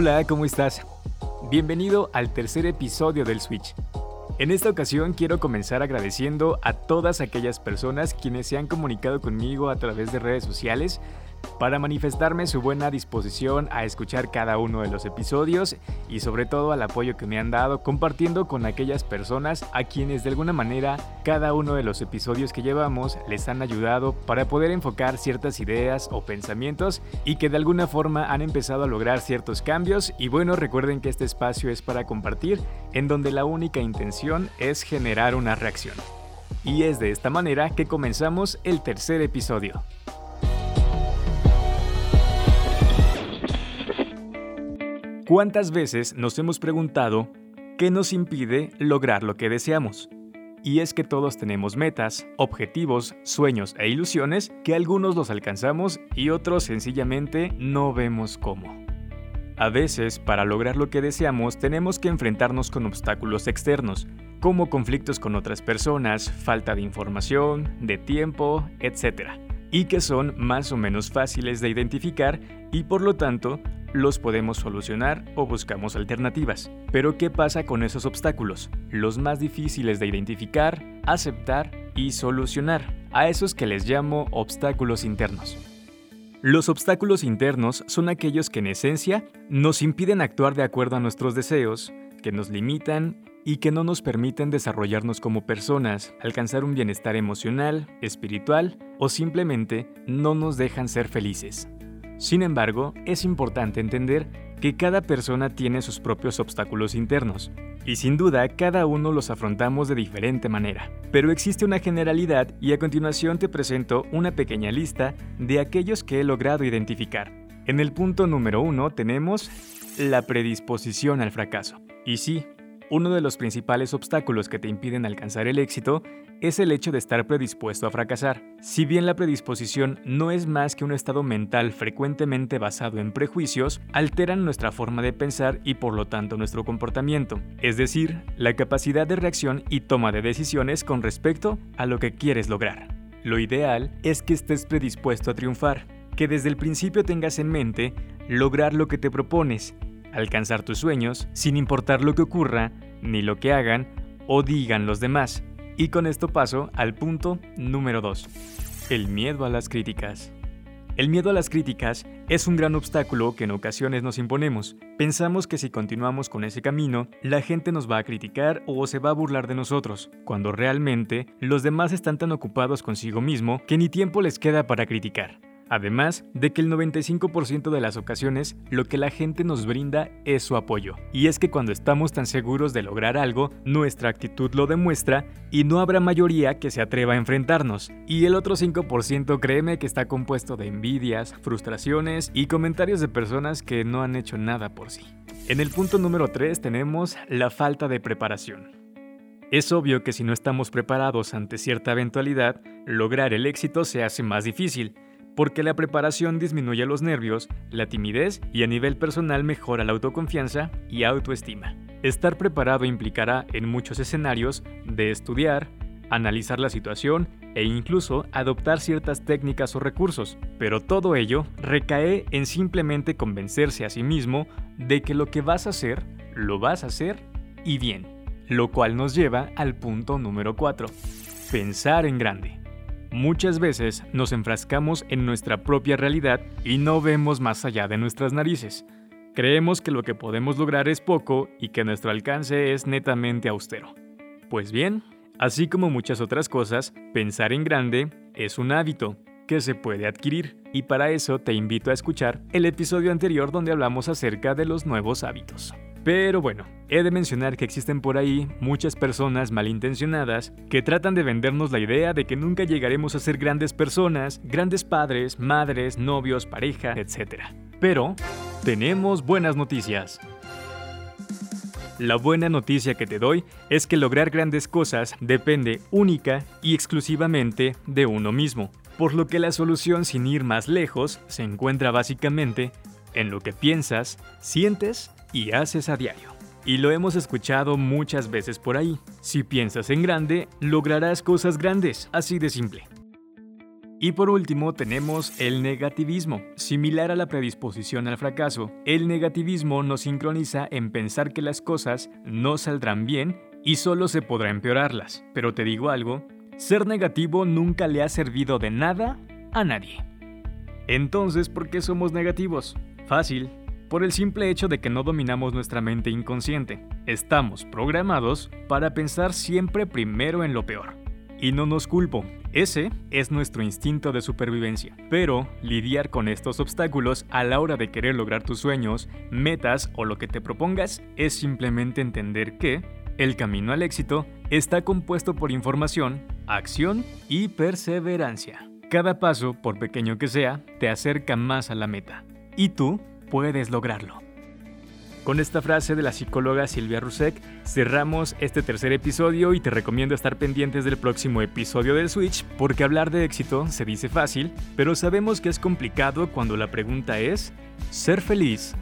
Hola, ¿cómo estás? Bienvenido al tercer episodio del Switch. En esta ocasión quiero comenzar agradeciendo a todas aquellas personas quienes se han comunicado conmigo a través de redes sociales para manifestarme su buena disposición a escuchar cada uno de los episodios y sobre todo al apoyo que me han dado compartiendo con aquellas personas a quienes de alguna manera cada uno de los episodios que llevamos les han ayudado para poder enfocar ciertas ideas o pensamientos y que de alguna forma han empezado a lograr ciertos cambios y bueno recuerden que este espacio es para compartir en donde la única intención es generar una reacción. Y es de esta manera que comenzamos el tercer episodio. ¿Cuántas veces nos hemos preguntado qué nos impide lograr lo que deseamos? Y es que todos tenemos metas, objetivos, sueños e ilusiones que algunos los alcanzamos y otros sencillamente no vemos cómo. A veces, para lograr lo que deseamos, tenemos que enfrentarnos con obstáculos externos, como conflictos con otras personas, falta de información, de tiempo, etc. Y que son más o menos fáciles de identificar y por lo tanto los podemos solucionar o buscamos alternativas. Pero ¿qué pasa con esos obstáculos? Los más difíciles de identificar, aceptar y solucionar, a esos que les llamo obstáculos internos. Los obstáculos internos son aquellos que en esencia nos impiden actuar de acuerdo a nuestros deseos, que nos limitan y que no nos permiten desarrollarnos como personas, alcanzar un bienestar emocional, espiritual o simplemente no nos dejan ser felices. Sin embargo, es importante entender que cada persona tiene sus propios obstáculos internos, y sin duda cada uno los afrontamos de diferente manera. Pero existe una generalidad y a continuación te presento una pequeña lista de aquellos que he logrado identificar. En el punto número uno tenemos la predisposición al fracaso. Y sí, uno de los principales obstáculos que te impiden alcanzar el éxito es el hecho de estar predispuesto a fracasar. Si bien la predisposición no es más que un estado mental frecuentemente basado en prejuicios, alteran nuestra forma de pensar y por lo tanto nuestro comportamiento, es decir, la capacidad de reacción y toma de decisiones con respecto a lo que quieres lograr. Lo ideal es que estés predispuesto a triunfar, que desde el principio tengas en mente lograr lo que te propones, alcanzar tus sueños sin importar lo que ocurra, ni lo que hagan o digan los demás y con esto paso al punto número 2. El miedo a las críticas. El miedo a las críticas es un gran obstáculo que en ocasiones nos imponemos. Pensamos que si continuamos con ese camino, la gente nos va a criticar o se va a burlar de nosotros, cuando realmente los demás están tan ocupados consigo mismo que ni tiempo les queda para criticar. Además de que el 95% de las ocasiones lo que la gente nos brinda es su apoyo. Y es que cuando estamos tan seguros de lograr algo, nuestra actitud lo demuestra y no habrá mayoría que se atreva a enfrentarnos. Y el otro 5% créeme que está compuesto de envidias, frustraciones y comentarios de personas que no han hecho nada por sí. En el punto número 3 tenemos la falta de preparación. Es obvio que si no estamos preparados ante cierta eventualidad, lograr el éxito se hace más difícil porque la preparación disminuye los nervios, la timidez y a nivel personal mejora la autoconfianza y autoestima. Estar preparado implicará en muchos escenarios de estudiar, analizar la situación e incluso adoptar ciertas técnicas o recursos, pero todo ello recae en simplemente convencerse a sí mismo de que lo que vas a hacer, lo vas a hacer y bien, lo cual nos lleva al punto número 4, pensar en grande. Muchas veces nos enfrascamos en nuestra propia realidad y no vemos más allá de nuestras narices. Creemos que lo que podemos lograr es poco y que nuestro alcance es netamente austero. Pues bien, así como muchas otras cosas, pensar en grande es un hábito que se puede adquirir y para eso te invito a escuchar el episodio anterior donde hablamos acerca de los nuevos hábitos. Pero bueno, he de mencionar que existen por ahí muchas personas malintencionadas que tratan de vendernos la idea de que nunca llegaremos a ser grandes personas, grandes padres, madres, novios, pareja, etc. Pero tenemos buenas noticias. La buena noticia que te doy es que lograr grandes cosas depende única y exclusivamente de uno mismo, por lo que la solución sin ir más lejos se encuentra básicamente en lo que piensas, sientes y haces a diario. Y lo hemos escuchado muchas veces por ahí. Si piensas en grande, lograrás cosas grandes, así de simple. Y por último tenemos el negativismo. Similar a la predisposición al fracaso, el negativismo nos sincroniza en pensar que las cosas no saldrán bien y solo se podrá empeorarlas. Pero te digo algo, ser negativo nunca le ha servido de nada a nadie. Entonces, ¿por qué somos negativos? Fácil, por el simple hecho de que no dominamos nuestra mente inconsciente. Estamos programados para pensar siempre primero en lo peor. Y no nos culpo, ese es nuestro instinto de supervivencia. Pero lidiar con estos obstáculos a la hora de querer lograr tus sueños, metas o lo que te propongas es simplemente entender que el camino al éxito está compuesto por información, acción y perseverancia. Cada paso, por pequeño que sea, te acerca más a la meta. Y tú puedes lograrlo. Con esta frase de la psicóloga Silvia Rusek cerramos este tercer episodio y te recomiendo estar pendientes del próximo episodio del Switch porque hablar de éxito se dice fácil, pero sabemos que es complicado cuando la pregunta es ¿ser feliz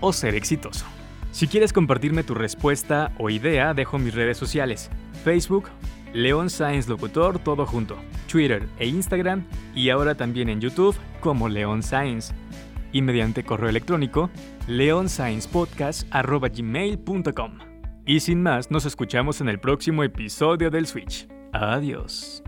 o ser exitoso? Si quieres compartirme tu respuesta o idea, dejo mis redes sociales, Facebook, León Science Locutor, todo junto, Twitter e Instagram y ahora también en YouTube como León Science y mediante correo electrónico leonsciencepodcast.gmail.com. Y sin más, nos escuchamos en el próximo episodio del Switch. Adiós.